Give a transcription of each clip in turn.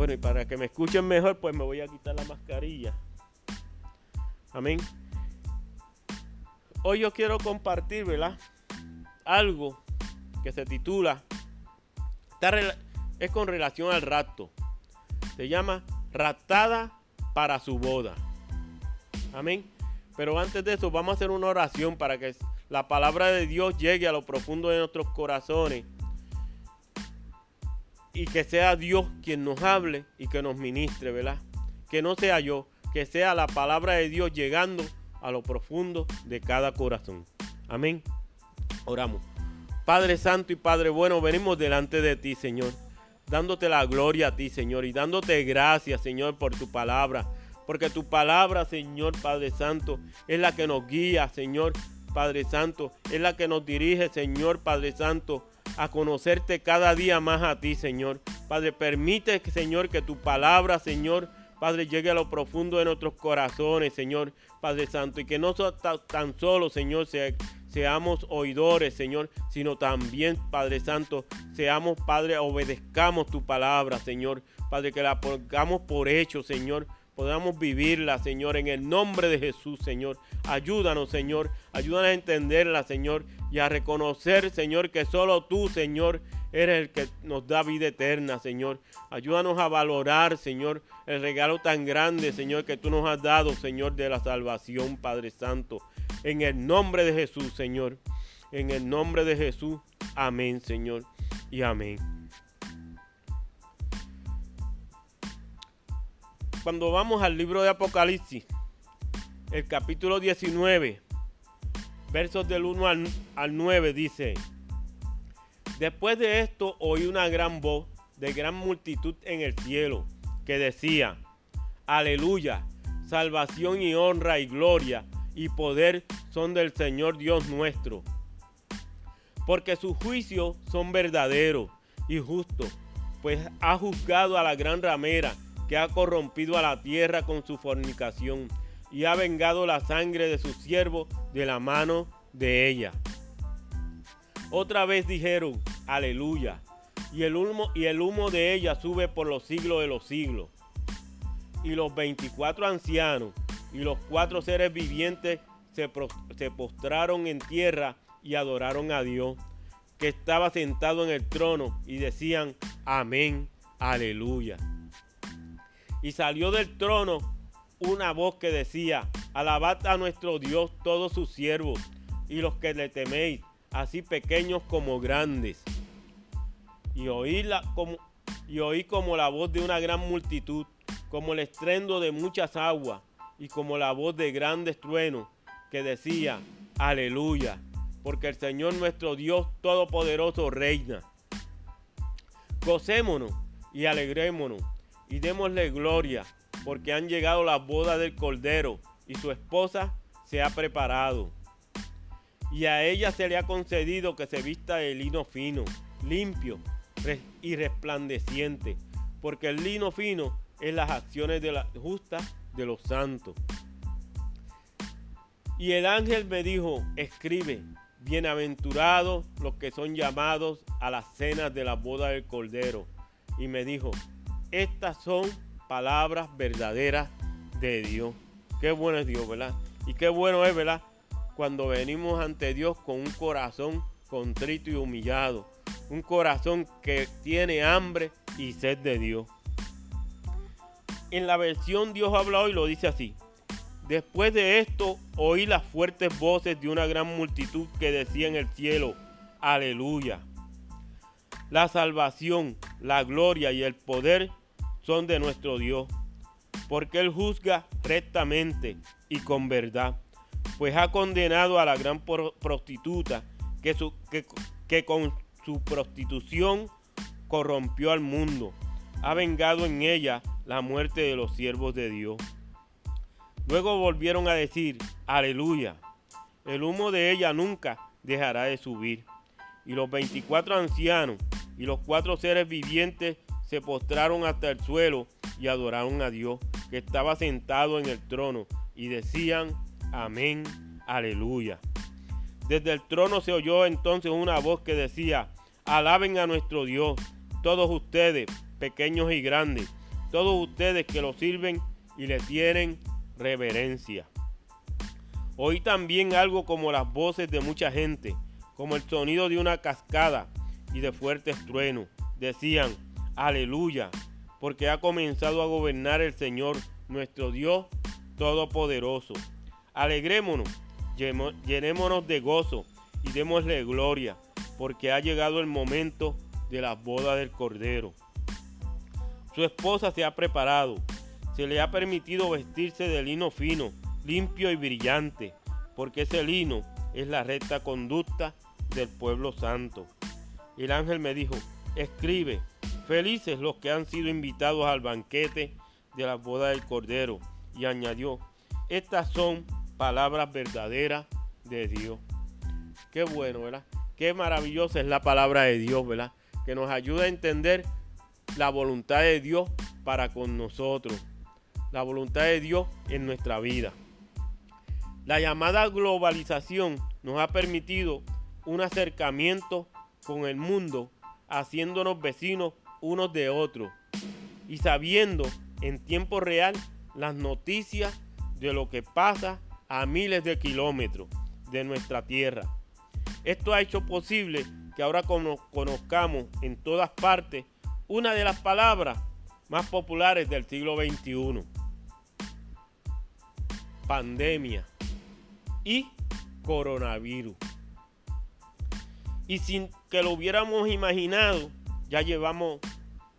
Bueno, y para que me escuchen mejor, pues me voy a quitar la mascarilla. Amén. Hoy yo quiero compartir, ¿verdad? Algo que se titula, es con relación al rapto. Se llama Raptada para su boda. Amén. Pero antes de eso, vamos a hacer una oración para que la palabra de Dios llegue a lo profundo de nuestros corazones y que sea Dios quien nos hable y que nos ministre, ¿verdad? Que no sea yo, que sea la palabra de Dios llegando a lo profundo de cada corazón. Amén. Oramos. Padre Santo y Padre bueno, venimos delante de ti, Señor, dándote la gloria a ti, Señor, y dándote gracias, Señor, por tu palabra. Porque tu palabra, Señor Padre Santo, es la que nos guía, Señor Padre Santo, es la que nos dirige, Señor Padre Santo, a conocerte cada día más a ti, Señor. Padre, permite, Señor, que tu palabra, Señor, Padre, llegue a lo profundo de nuestros corazones, Señor, Padre Santo, y que no tan solo, Señor, sea, seamos oidores, Señor, sino también, Padre Santo, seamos, Padre, obedezcamos tu palabra, Señor. Padre, que la pongamos por hecho, Señor, podamos vivirla, Señor, en el nombre de Jesús, Señor. Ayúdanos, Señor. Ayúdanos a entenderla, Señor, y a reconocer, Señor, que solo tú, Señor, eres el que nos da vida eterna, Señor. Ayúdanos a valorar, Señor, el regalo tan grande, Señor, que tú nos has dado, Señor, de la salvación, Padre Santo. En el nombre de Jesús, Señor. En el nombre de Jesús. Amén, Señor. Y amén. Cuando vamos al libro de Apocalipsis, el capítulo 19, versos del 1 al, al 9 dice, Después de esto oí una gran voz de gran multitud en el cielo que decía, Aleluya, salvación y honra y gloria y poder son del Señor Dios nuestro. Porque sus juicios son verdaderos y justos, pues ha juzgado a la gran ramera que ha corrompido a la tierra con su fornicación y ha vengado la sangre de su siervo de la mano de ella. Otra vez dijeron, aleluya, y el humo, y el humo de ella sube por los siglos de los siglos. Y los veinticuatro ancianos y los cuatro seres vivientes se, se postraron en tierra y adoraron a Dios, que estaba sentado en el trono, y decían, amén, aleluya. Y salió del trono una voz que decía, alabad a nuestro Dios todos sus siervos y los que le teméis, así pequeños como grandes. Y oíla como, y oí como la voz de una gran multitud, como el estrendo de muchas aguas, y como la voz de grandes truenos, que decía, aleluya, porque el Señor nuestro Dios Todopoderoso reina. Gocémonos y alegrémonos y démosle gloria, porque han llegado las bodas del Cordero y su esposa se ha preparado y a ella se le ha concedido que se vista de lino fino, limpio y resplandeciente, porque el lino fino es las acciones de la justas de los santos. Y el ángel me dijo, escribe, bienaventurados los que son llamados a las cenas de la boda del Cordero. Y me dijo, estas son palabras verdaderas de Dios. Qué bueno es Dios, ¿verdad? Y qué bueno es, ¿verdad? cuando venimos ante Dios con un corazón contrito y humillado. Un corazón que tiene hambre y sed de Dios. En la versión Dios habla hoy lo dice así. Después de esto oí las fuertes voces de una gran multitud que decía en el cielo, aleluya. La salvación, la gloria y el poder son de nuestro Dios, porque Él juzga rectamente y con verdad pues ha condenado a la gran prostituta que, que, con su prostitución corrompió al mundo. Ha vengado en ella la muerte de los siervos de Dios. Luego volvieron a decir, aleluya, el humo de ella nunca dejará de subir. Y los veinticuatro ancianos y los cuatro seres vivientes se postraron hasta el suelo y adoraron a Dios, que estaba sentado en el trono, y decían, Amén. Aleluya. Desde el trono se oyó entonces una voz que decía, alaben a nuestro Dios, todos ustedes, pequeños y grandes, todos ustedes que lo sirven y le tienen reverencia. Oí también algo como las voces de mucha gente, como el sonido de una cascada y de fuertes truenos. Decían, aleluya, porque ha comenzado a gobernar el Señor, nuestro Dios Todopoderoso. Alegrémonos, llenémonos de gozo y démosle gloria, porque ha llegado el momento de la boda del Cordero. Su esposa se ha preparado, se le ha permitido vestirse de lino fino, limpio y brillante, porque ese lino es la recta conducta del pueblo santo. El ángel me dijo, escribe, felices los que han sido invitados al banquete de la boda del Cordero. Y añadió, estas son palabras verdaderas de Dios. Qué bueno, ¿verdad? Qué maravillosa es la palabra de Dios, ¿verdad? Que nos ayuda a entender la voluntad de Dios para con nosotros. La voluntad de Dios en nuestra vida. La llamada globalización nos ha permitido un acercamiento con el mundo, haciéndonos vecinos unos de otros y sabiendo en tiempo real las noticias de lo que pasa a miles de kilómetros de nuestra tierra. Esto ha hecho posible que ahora conozcamos en todas partes una de las palabras más populares del siglo XXI. Pandemia y coronavirus. Y sin que lo hubiéramos imaginado, ya llevamos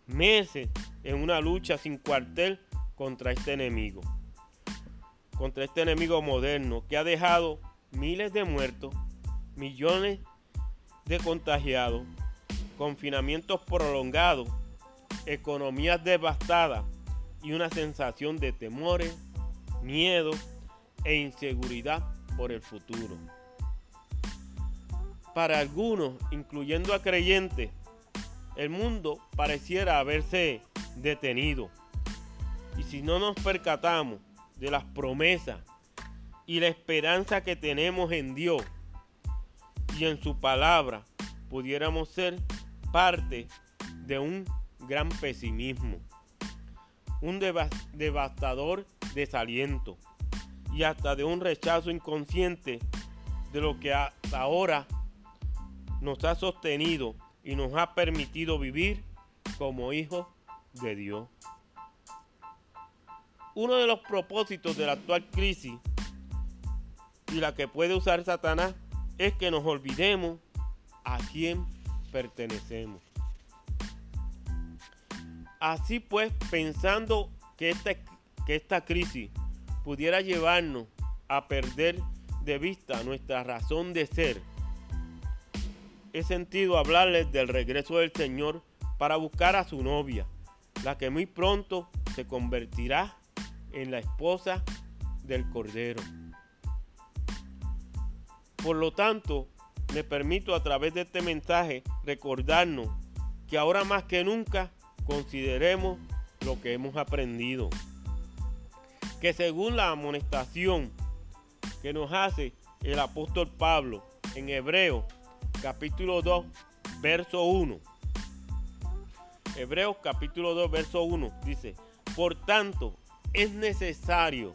meses en una lucha sin cuartel contra este enemigo. Contra este enemigo moderno que ha dejado miles de muertos, millones de contagiados, confinamientos prolongados, economías devastadas y una sensación de temores, miedo e inseguridad por el futuro. Para algunos, incluyendo a creyentes, el mundo pareciera haberse detenido. Y si no nos percatamos de las promesas y la esperanza que tenemos en Dios y en su palabra, pudiéramos ser parte de un gran pesimismo, un devastador desaliento y hasta de un rechazo inconsciente de lo que hasta ahora nos ha sostenido y nos ha permitido vivir como hijos de Dios. Uno de los propósitos de la actual crisis y la que puede usar Satanás es que nos olvidemos a quién pertenecemos. Así pues, pensando que esta, que esta crisis pudiera llevarnos a perder de vista nuestra razón de ser he sentido hablarles del regreso del Señor para buscar a su novia, la que muy pronto se convertirá en la esposa del Cordero. Por lo tanto, me permito a través de este mensaje recordarnos que ahora más que nunca consideremos lo que hemos aprendido. Que según la amonestación que nos hace el apóstol Pablo en Hebreo capítulo 2, verso 1. Hebreos capítulo 2, verso 1 dice, por tanto, es necesario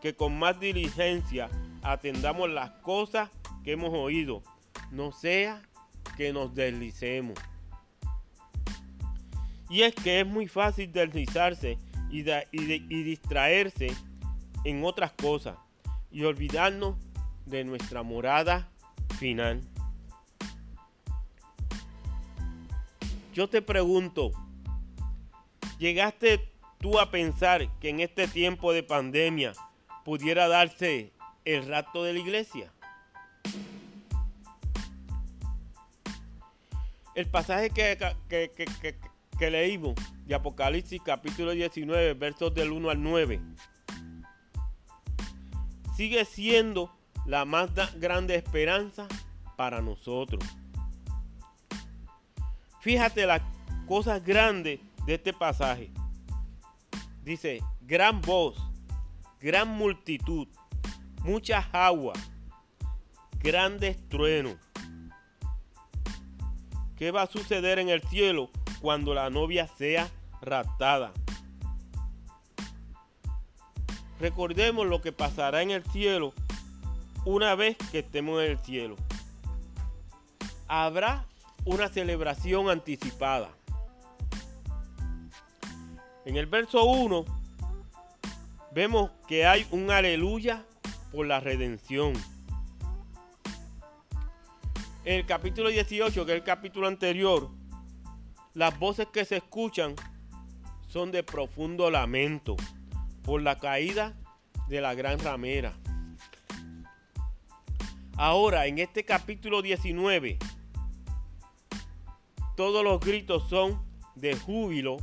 que con más diligencia atendamos las cosas que hemos oído, no sea que nos deslicemos. Y es que es muy fácil deslizarse y, y distraerse en otras cosas y olvidarnos de nuestra morada final. Yo te pregunto, ¿llegaste tú a pensar que en este tiempo de pandemia pudiera darse el rato de la iglesia? El pasaje que, que, leímos de Apocalipsis capítulo 19, versos del 1 al 9, sigue siendo la más grande esperanza para nosotros. Fíjate las cosas grandes de este pasaje. Dice, gran voz, gran multitud, muchas aguas, grandes truenos. ¿Qué va a suceder en el cielo cuando la novia sea raptada? recordemos lo que pasará en el cielo una vez que estemos en el cielo. Habrá una celebración anticipada. En el verso 1 vemos que hay un aleluya por la redención. En el capítulo 18, que es el capítulo anterior, las voces que se escuchan son de profundo lamento por la caída de la gran ramera. Ahora, en este capítulo 19, todos los gritos son de júbilo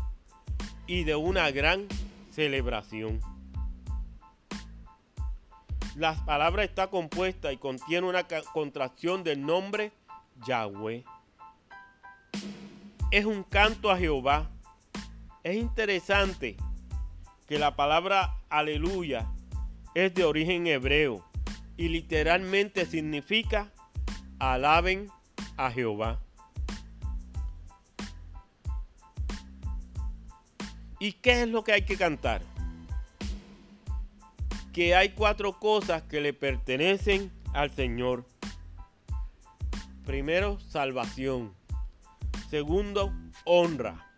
y de una gran celebración. La palabra está compuesta y contiene una contracción del nombre Yahweh. Es un canto a Jehová. Es interesante que la palabra aleluya es de origen hebreo y literalmente significa alaben a Jehová. ¿Y qué es lo que hay que cantar? Que hay cuatro cosas que le pertenecen al Señor. Primero, salvación. Segundo, honra.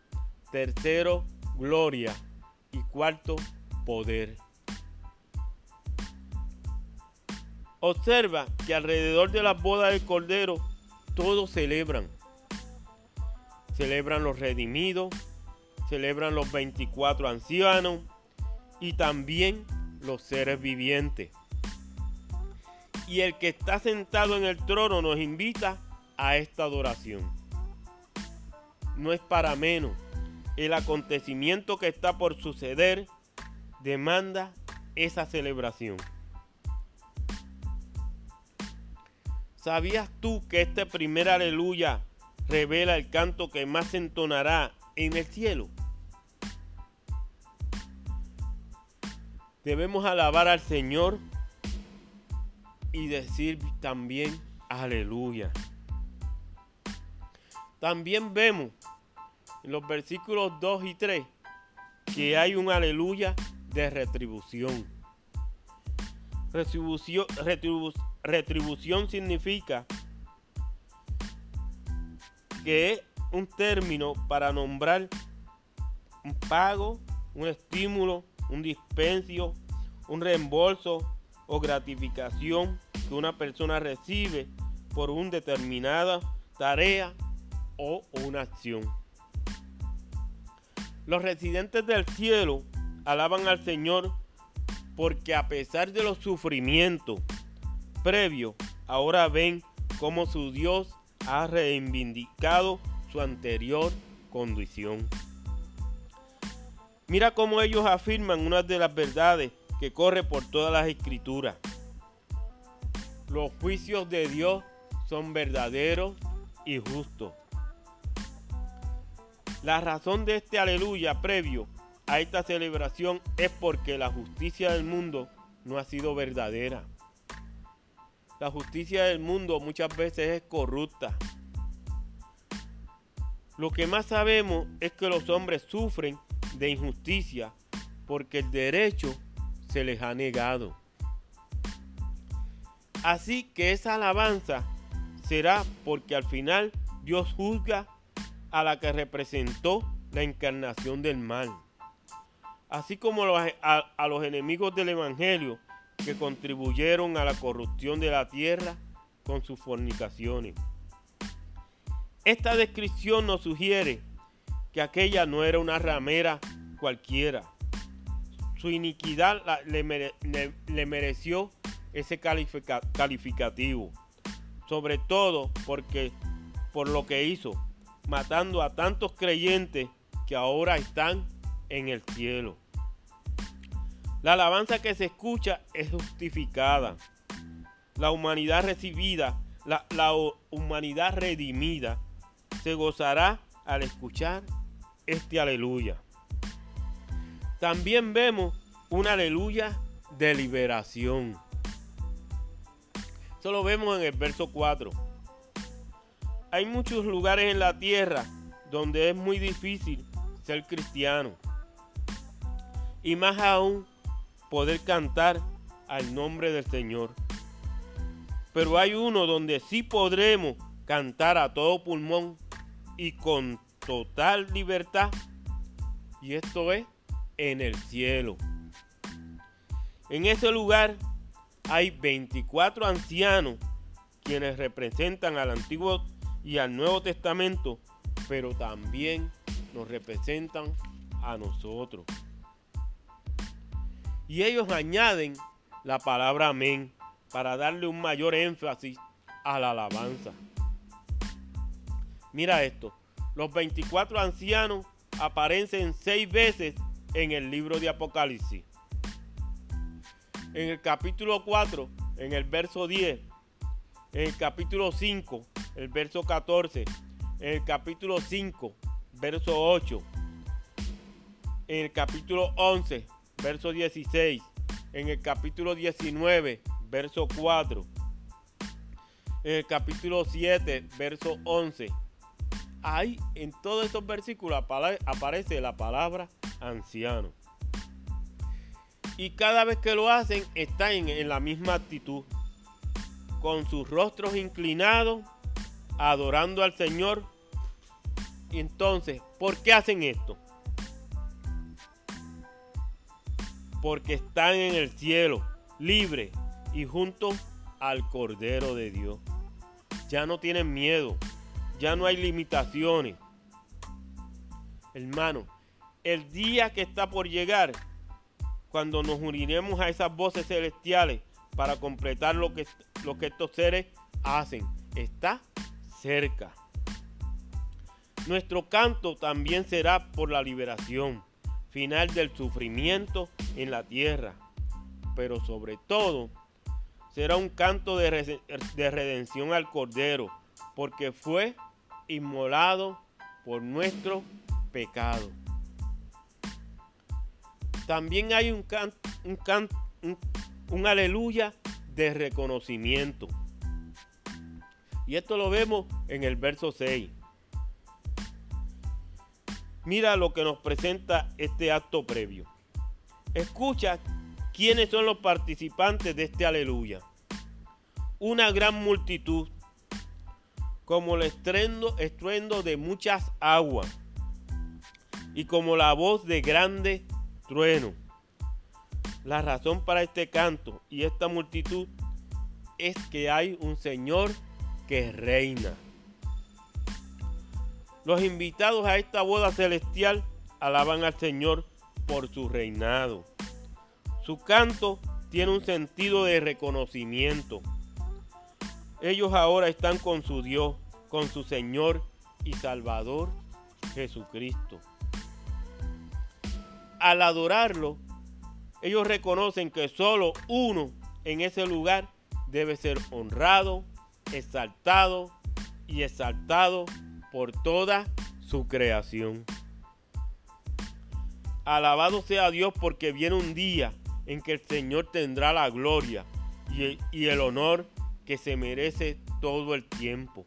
Tercero, gloria. Y cuarto, poder. Observa que alrededor de las bodas del Cordero todos celebran. Celebran los redimidos, celebran los 24 ancianos y también los seres vivientes. Y el que está sentado en el trono nos invita a esta adoración. No es para menos. El acontecimiento que está por suceder demanda esa celebración. ¿Sabías tú que este primer aleluya revela el canto que más entonará en el cielo? Debemos alabar al Señor y decir también aleluya. También vemos en los versículos 2 y 3 que hay un aleluya de retribución. Retribución, retribución significa que un término para nombrar un pago, un estímulo, un dispendio, un reembolso o gratificación que una persona recibe por una determinada tarea o una acción. Los residentes del cielo alaban al Señor porque a pesar de los sufrimientos previo, ahora ven cómo su Dios ha reivindicado su anterior condición. Mira cómo ellos afirman una de las verdades que corre por todas las escrituras. Los juicios de Dios son verdaderos y justos. La razón de este aleluya previo a esta celebración es porque la justicia del mundo no ha sido verdadera. La justicia del mundo muchas veces es corrupta. Lo que más sabemos es que los hombres sufren de injusticia porque el derecho se les ha negado. Así que esa alabanza será porque al final Dios juzga a la que representó la encarnación del mal. Así como a, los enemigos del Evangelio que contribuyeron a la corrupción de la tierra con sus fornicaciones. Esta descripción nos sugiere que aquella no era una ramera cualquiera. Su iniquidad le, mereció ese calificativo, sobre todo porque por lo que hizo, matando a tantos creyentes que ahora están en el cielo. La alabanza que se escucha es justificada. La humanidad recibida, la, humanidad redimida, se gozará al escuchar este aleluya. También vemos un aleluya de liberación. Eso lo vemos en el verso 4. Hay muchos lugares en la tierra donde es muy difícil ser cristiano. Y más aún poder cantar al nombre del Señor. Pero hay uno donde sí podremos cantar a todo pulmón y con total libertad. Y esto es en el cielo. En ese lugar hay 24 ancianos quienes representan al Antiguo y al Nuevo Testamento, pero también nos representan a nosotros. Y ellos añaden la palabra amén para darle un mayor énfasis a la alabanza. Mira esto, los 24 ancianos aparecen seis veces en el libro de Apocalipsis. En el capítulo 4, en el verso 10, en el capítulo 5, el verso 14, en el capítulo 5, verso 8, en el capítulo 11, verso 16, en el capítulo 19, verso 4, en el capítulo 7, verso 11. Ahí en todos estos versículos aparece la palabra anciano. Y cada vez que lo hacen están en, la misma actitud, con sus rostros inclinados, adorando al Señor. Entonces, ¿por qué hacen esto? porque están en el cielo, libres y juntos al Cordero de Dios. Ya no tienen miedo, ya no hay limitaciones. Hermano, el día que está por llegar, cuando nos uniremos a esas voces celestiales para completar lo que, lo que estos seres hacen, está cerca. Nuestro canto también será por la liberación final del sufrimiento en la tierra, pero sobre todo será un canto de, redención al Cordero, porque fue inmolado por nuestro pecado. También hay un, un, un aleluya de reconocimiento. Y esto lo vemos en el verso 6. Mira lo que nos presenta este acto previo. Escucha quiénes son los participantes de este aleluya. Una gran multitud, como el estruendo, estruendo de muchas aguas y como la voz de grande trueno. La razón para este canto y esta multitud es que hay un Señor que reina. Los invitados a esta boda celestial alaban al Señor por su reinado. Su canto tiene un sentido de reconocimiento. Ellos ahora están con su Dios, con su Señor y Salvador Jesucristo. Al adorarlo, ellos reconocen que solo uno en ese lugar debe ser honrado, exaltado y exaltado por toda su creación. Alabado sea Dios porque viene un día en que el Señor tendrá la gloria y el, honor que se merece todo el tiempo.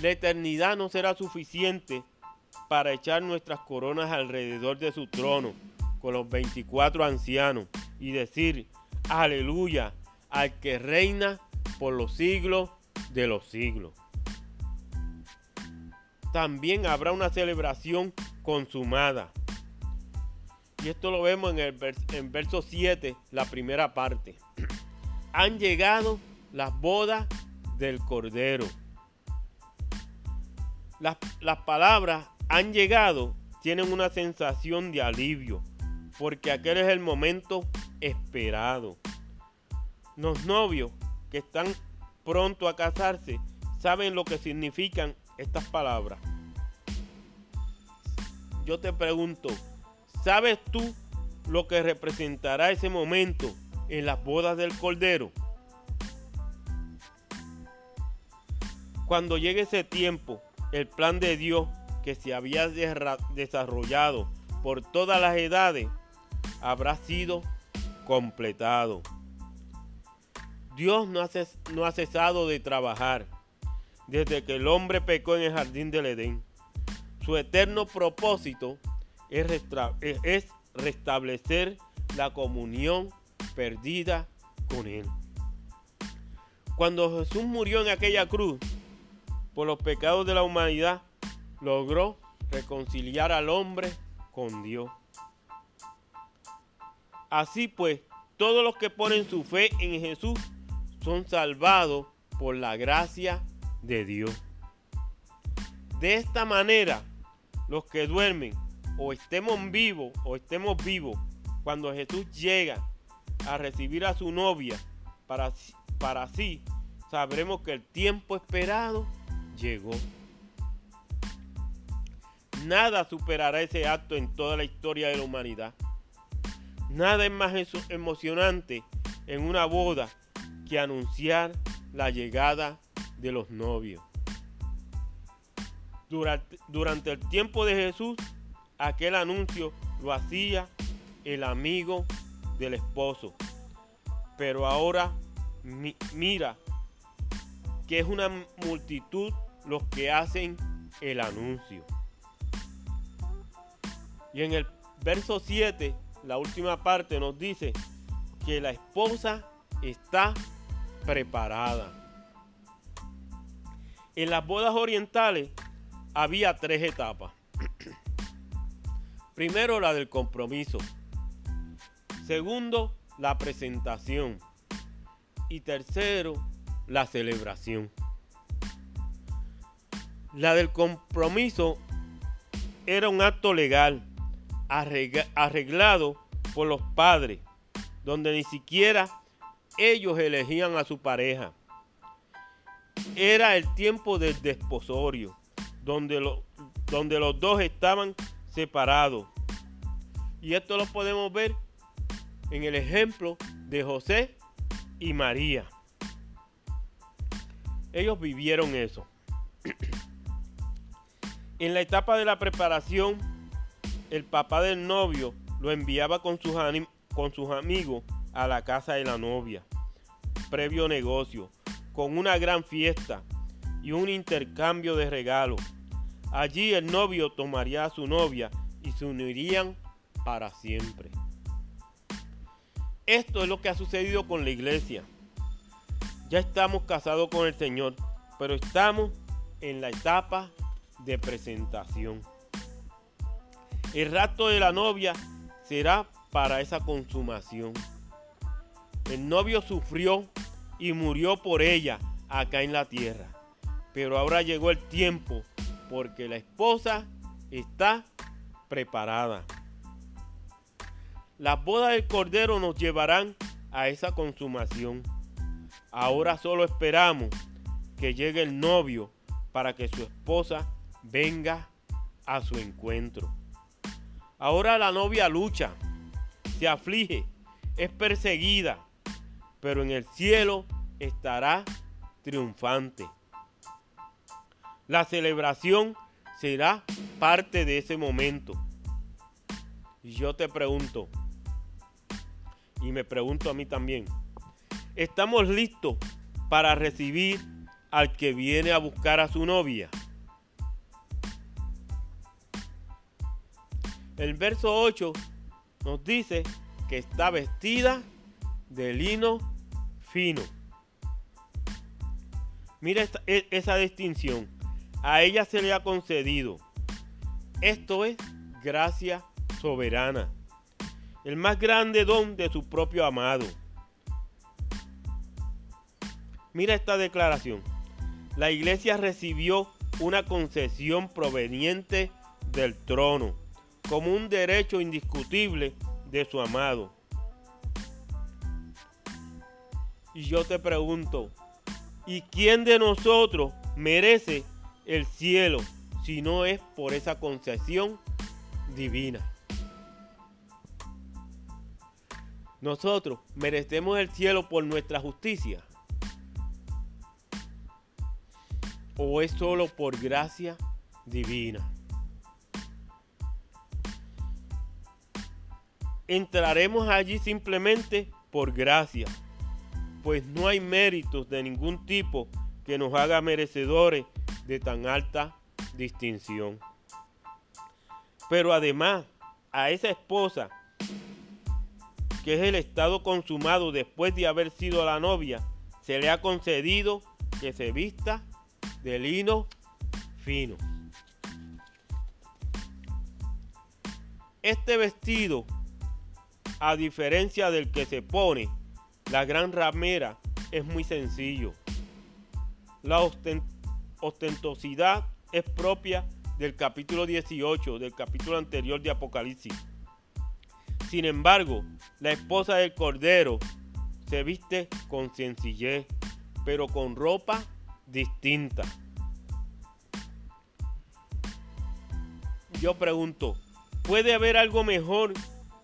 La eternidad no será suficiente para echar nuestras coronas alrededor de su trono con los 24 ancianos y decir, aleluya, al que reina por los siglos de los siglos también habrá una celebración consumada. Y esto lo vemos en el en verso 7, la primera parte. Han llegado las bodas del Cordero. Las, las palabras han llegado tienen una sensación de alivio, porque aquel es el momento esperado. Los novios que están pronto a casarse saben lo que significan estas palabras. Yo te pregunto, ¿sabes tú lo que representará ese momento en las bodas del Cordero? Cuando llegue ese tiempo, el plan de Dios que se había desarrollado por todas las edades habrá sido completado. Dios no ha, no ha cesado de trabajar desde que el hombre pecó en el jardín del Edén. Su eterno propósito es, restablecer la comunión perdida con Él. Cuando Jesús murió en aquella cruz por los pecados de la humanidad, logró reconciliar al hombre con Dios. Así pues, todos los que ponen su fe en Jesús son salvados por la gracia de Dios. De esta manera, los que duermen o estemos vivos o estemos vivos, cuando Jesús llega a recibir a su novia, para, para así sabremos que el tiempo esperado llegó. Nada superará ese acto en toda la historia de la humanidad. Nada es más emocionante en una boda que anunciar la llegada de los novios. Durante, durante, el tiempo de Jesús, aquel anuncio lo hacía el amigo del esposo. Pero ahora mira que es una multitud los que hacen el anuncio. Y en el verso 7, la última parte nos dice que la esposa está preparada. En las bodas orientales había tres etapas. Primero la del compromiso. Segundo, la presentación. Y tercero, la celebración. La del compromiso era un acto legal arreglado por los padres, donde ni siquiera ellos elegían a su pareja. Era el tiempo del desposorio, donde, donde los dos estaban separados. Y esto lo podemos ver en el ejemplo de José y María. Ellos vivieron eso. en la etapa de la preparación, el papá del novio lo enviaba con sus, con sus amigos a la casa de la novia, previo negocio, con una gran fiesta y un intercambio de regalos. Allí el novio tomaría a su novia y se unirían para siempre. Esto es lo que ha sucedido con la iglesia. Ya estamos casados con el Señor, pero estamos en la etapa de presentación. El rato de la novia será para esa consumación. El novio sufrió y murió por ella acá en la tierra. Pero ahora llegó el tiempo porque la esposa está preparada. Las bodas del Cordero nos llevarán a esa consumación. Ahora solo esperamos que llegue el novio para que su esposa venga a su encuentro. Ahora la novia lucha, se aflige, es perseguida, pero en el cielo estará triunfante. La celebración será parte de ese momento. Y yo te pregunto, y me pregunto a mí también, ¿estamos listos para recibir al que viene a buscar a su novia? El verso 8 nos dice que está vestida de lino fino. Mira e, esa distinción. A ella se le ha concedido. Esto es gracia soberana. El más grande don de su propio amado. Mira esta declaración. La iglesia recibió una concesión proveniente del trono como un derecho indiscutible de su amado. Y yo te pregunto, ¿y quién de nosotros merece el cielo si no es por esa concesión divina? Nosotros merecemos el cielo por nuestra justicia. ¿O es solo por gracia divina? entraremos allí simplemente por gracia, pues no hay méritos de ningún tipo que nos haga merecedores de tan alta distinción. Pero además, a esa esposa que es el estado consumado después de haber sido la novia, se le ha concedido que se vista de lino fino. Este vestido, a diferencia del que se pone la gran ramera, es muy sencillo. La ostentosidad es propia del capítulo 18, del capítulo anterior de Apocalipsis. Sin embargo, la esposa del Cordero se viste con sencillez, pero con ropa distinta. Yo pregunto, ¿puede haber algo mejor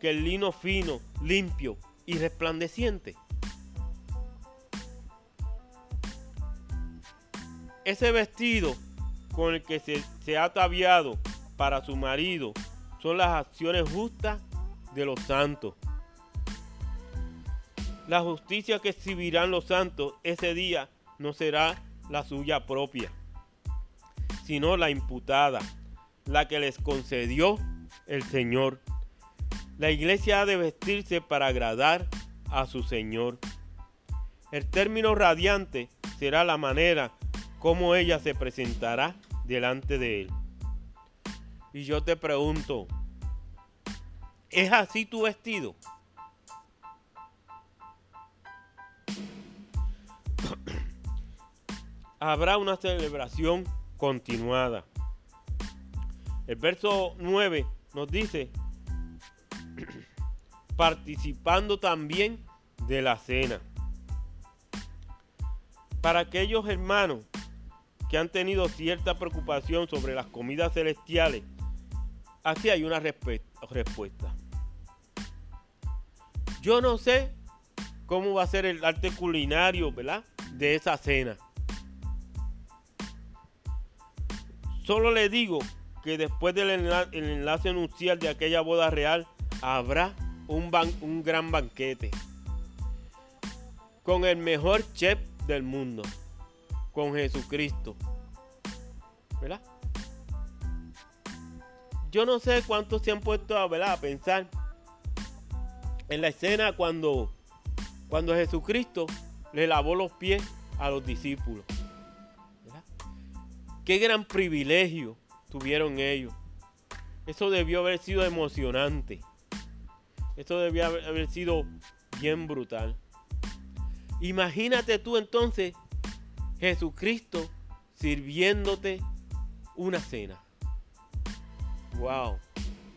que el lino fino, limpio y resplandeciente? Ese vestido con el que se, ha ataviado para su marido son las acciones justas de los santos. La justicia que exhibirán los santos ese día no será la suya propia, sino la imputada, la que les concedió el Señor. La iglesia ha de vestirse para agradar a su Señor. El término radiante será la manera como ella se presentará delante de Él. Y yo te pregunto, ¿Es así tu vestido? Habrá una celebración continuada. El verso 9 nos dice, participando también de la cena. Para aquellos hermanos que han tenido cierta preocupación sobre las comidas celestiales, aquí hay una respuesta. Yo no sé cómo va a ser el arte culinario, ¿verdad? De esa cena. Solo le digo que después del enlace, anuncial de aquella boda real habrá un, gran banquete con el mejor chef del mundo, con Jesucristo. ¿Verdad? Yo no sé cuántos se han puesto a pensar en la escena cuando, cuando Jesucristo le lavó los pies a los discípulos. Qué gran privilegio tuvieron ellos. Eso debió haber sido emocionante. Eso debió haber sido bien brutal. Imagínate tú entonces Jesucristo sirviéndote una cena. Wow,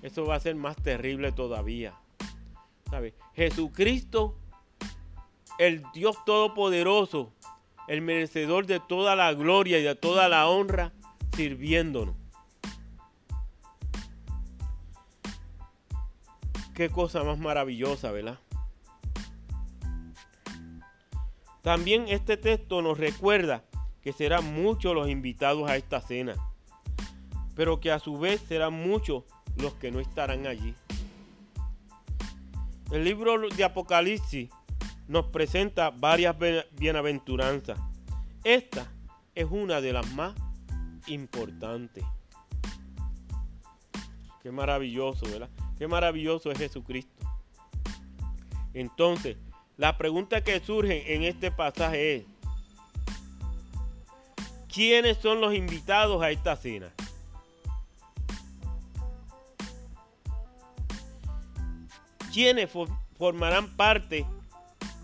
eso va a ser más terrible todavía. Jesucristo, el Dios Todopoderoso, el merecedor de toda la gloria y de toda la honra, sirviéndonos. Qué cosa más maravillosa, ¿verdad? También este texto nos recuerda que serán muchos los invitados a esta cena, pero que a su vez serán muchos los que no estarán allí. El libro de Apocalipsis nos presenta varias bienaventuranzas. Esta es una de las más importantes. Qué maravilloso, ¿verdad? Qué maravilloso es Jesucristo. Entonces, la pregunta que surge en este pasaje es, ¿quiénes son los invitados a esta cena? ¿Quiénes formarán parte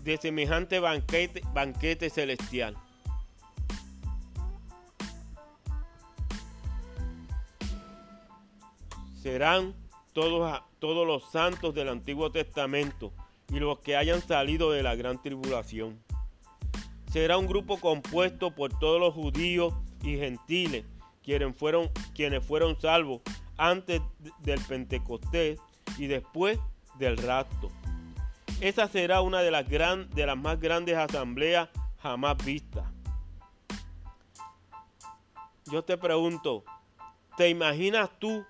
de semejante banquete, banquete celestial? Serán todos, todos los santos del Antiguo Testamento y los que hayan salido de la gran tribulación. Será un grupo compuesto por todos los judíos y gentiles, quienes fueron, quienes fueron salvos antes del Pentecostés y después del rapto. Esa será una de las, gran, de las más grandes asambleas jamás vistas. Yo te pregunto, ¿te imaginas tú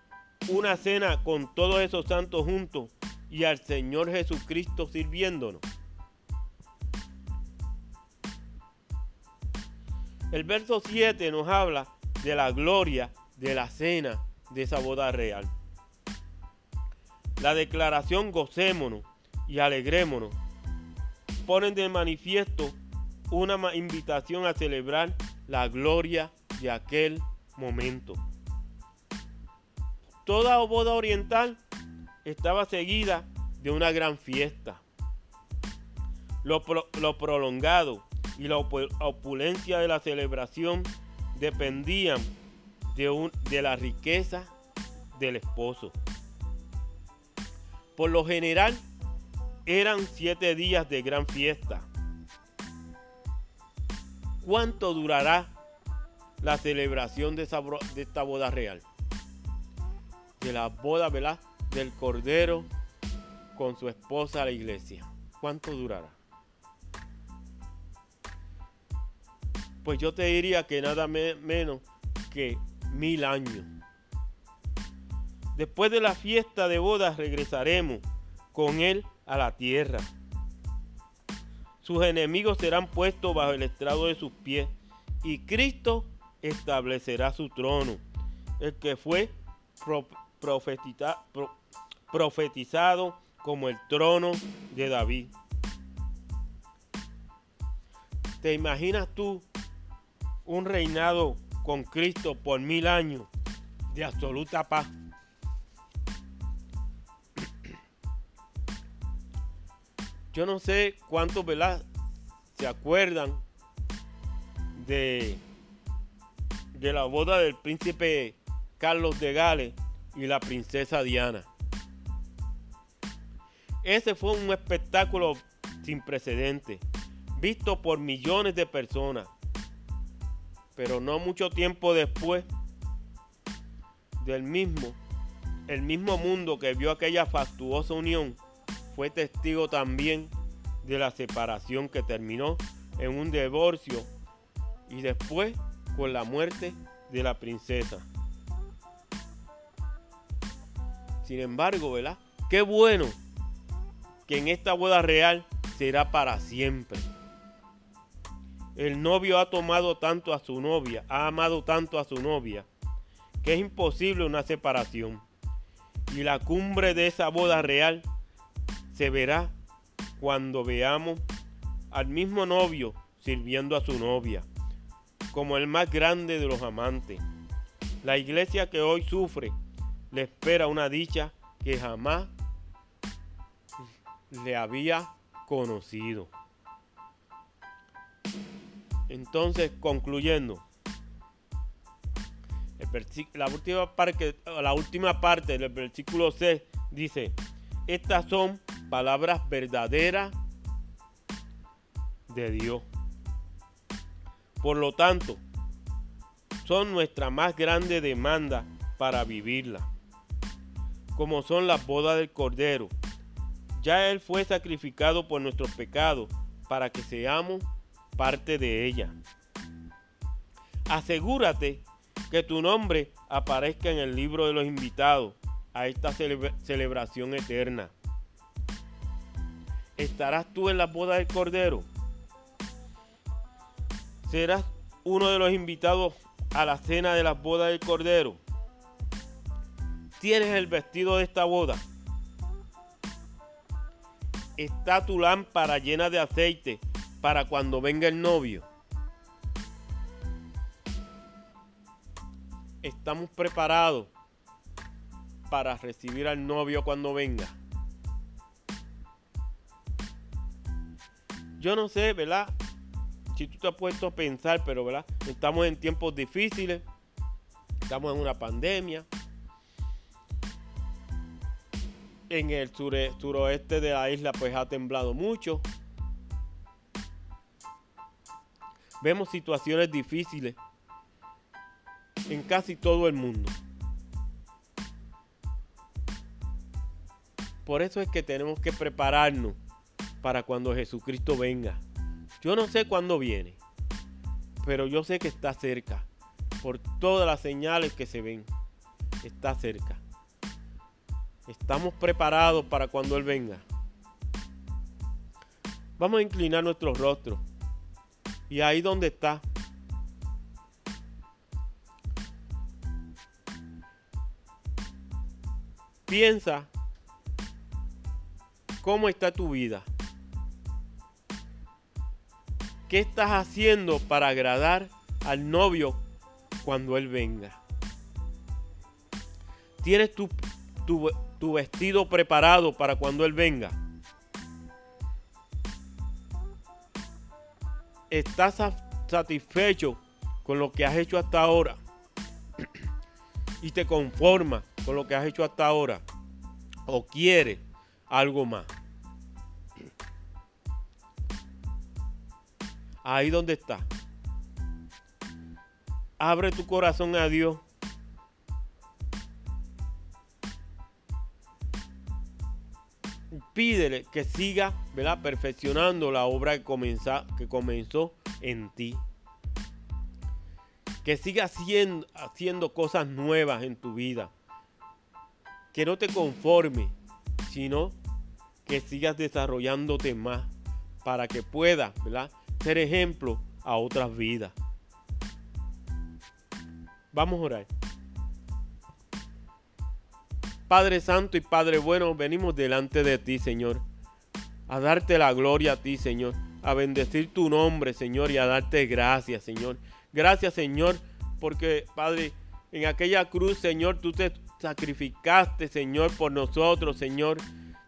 una cena con todos esos santos juntos y al Señor Jesucristo sirviéndonos? El verso 7 nos habla de la gloria de la cena de esa boda real. La declaración gocémonos y alegrémonos ponen de manifiesto una invitación a celebrar la gloria de aquel momento. Toda boda oriental estaba seguida de una gran fiesta. Lo, prolongado y la opulencia de la celebración dependían de, de la riqueza del esposo. Por lo general, eran siete días de gran fiesta. ¿Cuánto durará la celebración de, esta boda real? De la boda, ¿verdad? Del Cordero con su esposa a la iglesia. ¿Cuánto durará? Pues yo te diría que nada menos que mil años. Después de la fiesta de bodas regresaremos con él a la tierra. Sus enemigos serán puestos bajo el estrado de sus pies y Cristo establecerá su trono, el que fue profetizado como el trono de David. ¿Te imaginas tú un reinado con Cristo por mil años de absoluta paz? Yo no sé cuántos, ¿verdad? Se acuerdan de, de la boda del príncipe Carlos de Gales y la princesa Diana. Ese fue un espectáculo sin precedentes, visto por millones de personas. Pero no mucho tiempo después del mismo, el mismo mundo que vio aquella fastuosa unión fue testigo también de la separación que terminó en un divorcio y después con la muerte de la princesa. Sin embargo, ¿verdad? Qué bueno que en esta boda real será para siempre. El novio ha tomado tanto a su novia, ha amado tanto a su novia, que es imposible una separación. Y la cumbre de esa boda real se verá cuando veamos al mismo novio sirviendo a su novia, como el más grande de los amantes. La iglesia que hoy sufre le espera una dicha que jamás le había conocido. Entonces, concluyendo, la, última parte, del versículo 6 dice, estas son palabras verdaderas de Dios. Por lo tanto, son nuestra más grande demanda para vivirla, como son las bodas del Cordero. Ya Él fue sacrificado por nuestros pecados para que seamos parte de ella. Asegúrate que tu nombre aparezca en el libro de los invitados a esta celebración eterna. ¿Estarás tú en la boda del Cordero? ¿Serás uno de los invitados a la cena de las bodas del Cordero? ¿Tienes el vestido de esta boda? ¿Está tu lámpara llena de aceite para cuando venga el novio? ¿Estamos preparados para recibir al novio cuando venga? Yo no sé, ¿verdad? Si tú te has puesto a pensar, pero, ¿verdad? Estamos en tiempos difíciles. Estamos en una pandemia. En el suroeste de la isla pues ha temblado mucho. Vemos situaciones difíciles en casi todo el mundo. Por eso es que tenemos que prepararnos para cuando Jesucristo venga. Yo no sé cuándo viene, pero yo sé que está cerca. Por todas las señales que se ven, está cerca. Estamos preparados para cuando Él venga. Vamos a inclinar nuestros rostros. Y ahí donde está. Piensa ¿Cómo está tu vida? ¿Qué estás haciendo para agradar al novio cuando él venga? ¿Tienes tu, tu, vestido preparado para cuando él venga? ¿Estás satisfecho con lo que has hecho hasta ahora? ¿Y te conformas con lo que has hecho hasta ahora? ¿O quieres algo más? Ahí donde está. Abre tu corazón a Dios. Pídele que siga ¿verdad? perfeccionando la obra que, comenzó en ti. Que siga haciendo, haciendo cosas nuevas en tu vida. Que no te conforme, sino que sigas desarrollándote más para que puedas ¿verdad? Ser ejemplo a otras vidas. Vamos a orar. Padre Santo y Padre bueno, venimos delante de ti, Señor, a darte la gloria a ti, Señor, a bendecir tu nombre, Señor, y a darte gracias, Señor. Gracias, Señor, porque, Padre, en aquella cruz, Señor, tú te sacrificaste, Señor, por nosotros, Señor.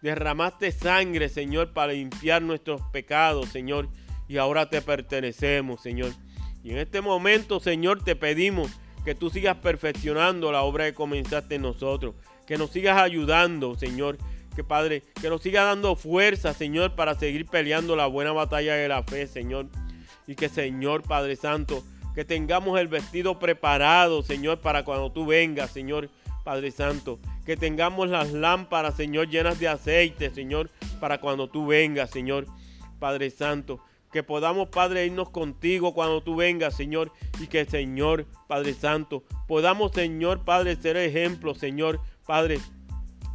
Derramaste sangre, Señor, para limpiar nuestros pecados, Señor y ahora te pertenecemos, Señor. Y en este momento, Señor, te pedimos que tú sigas perfeccionando la obra que comenzaste en nosotros, que nos sigas ayudando, Señor. Que Padre, que nos sigas dando fuerza, Señor, para seguir peleando la buena batalla de la fe, Señor. Y que, Señor, Padre Santo, que tengamos el vestido preparado, Señor, para cuando tú vengas, Señor, Padre Santo. Que tengamos las lámparas, Señor, llenas de aceite, Señor, para cuando tú vengas, Señor, Padre Santo que podamos, Padre, irnos contigo cuando tú vengas, Señor, y que, Señor, Padre Santo, podamos, Señor, Padre, ser ejemplo, Señor, Padre,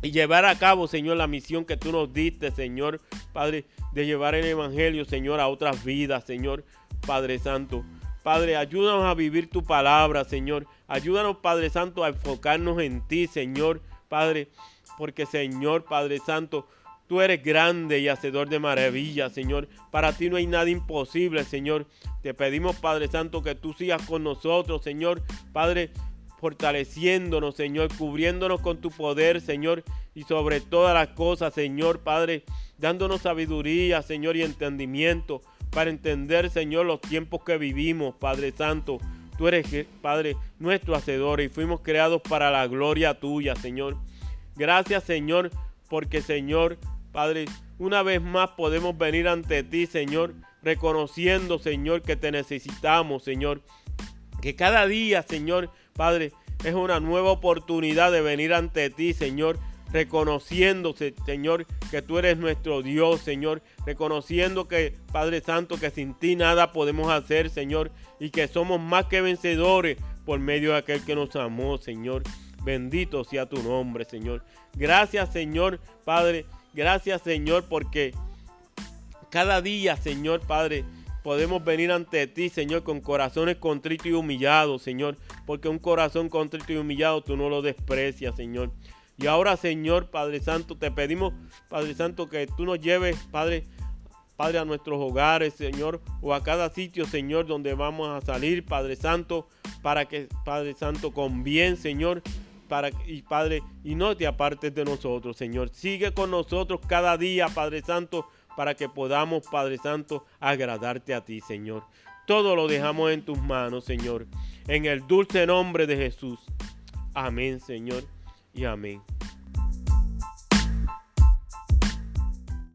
y llevar a cabo, Señor, la misión que tú nos diste, Señor, Padre, de llevar el Evangelio, Señor, a otras vidas, Señor, Padre Santo. Padre, ayúdanos a vivir tu palabra, Señor. Ayúdanos, Padre Santo, a enfocarnos en ti, Señor, Padre, porque, Señor, Padre Santo, Tú eres grande y hacedor de maravillas, Señor. Para ti no hay nada imposible, Señor. Te pedimos, Padre Santo, que tú sigas con nosotros, Señor. Padre, fortaleciéndonos, Señor, cubriéndonos con tu poder, Señor. Y sobre todas las cosas, Señor, Padre, dándonos sabiduría, Señor, y entendimiento para entender, Señor, los tiempos que vivimos, Padre Santo. Tú eres, Padre, nuestro hacedor y fuimos creados para la gloria tuya, Señor. Gracias, Señor, porque, Señor, Padre, una vez más podemos venir ante ti, Señor, reconociendo, Señor, que te necesitamos, Señor. Que cada día, Señor, Padre, es una nueva oportunidad de venir ante ti, Señor, reconociéndose, Señor, que tú eres nuestro Dios, Señor, reconociendo que, Padre Santo, que sin ti nada podemos hacer, Señor, y que somos más que vencedores por medio de aquel que nos amó, Señor. Bendito sea tu nombre, Señor. Gracias, Señor, Padre, Gracias Señor porque cada día, Señor Padre, podemos venir ante ti, Señor, con corazones contritos y humillados, Señor, porque un corazón contrito y humillado tú no lo desprecias, Señor. Y ahora, Señor, Padre Santo, te pedimos, Padre Santo, que tú nos lleves, Padre, Padre, a nuestros hogares, Señor, o a cada sitio, Señor, donde vamos a salir, Padre Santo, para que, Padre Santo, con bien, Señor, y Padre, y no te apartes de nosotros, Señor. Sigue con nosotros cada día, Padre Santo, para que podamos, Padre Santo, agradarte a ti, Señor. Todo lo dejamos en tus manos, Señor. En el dulce nombre de Jesús. Amén, Señor, y amén.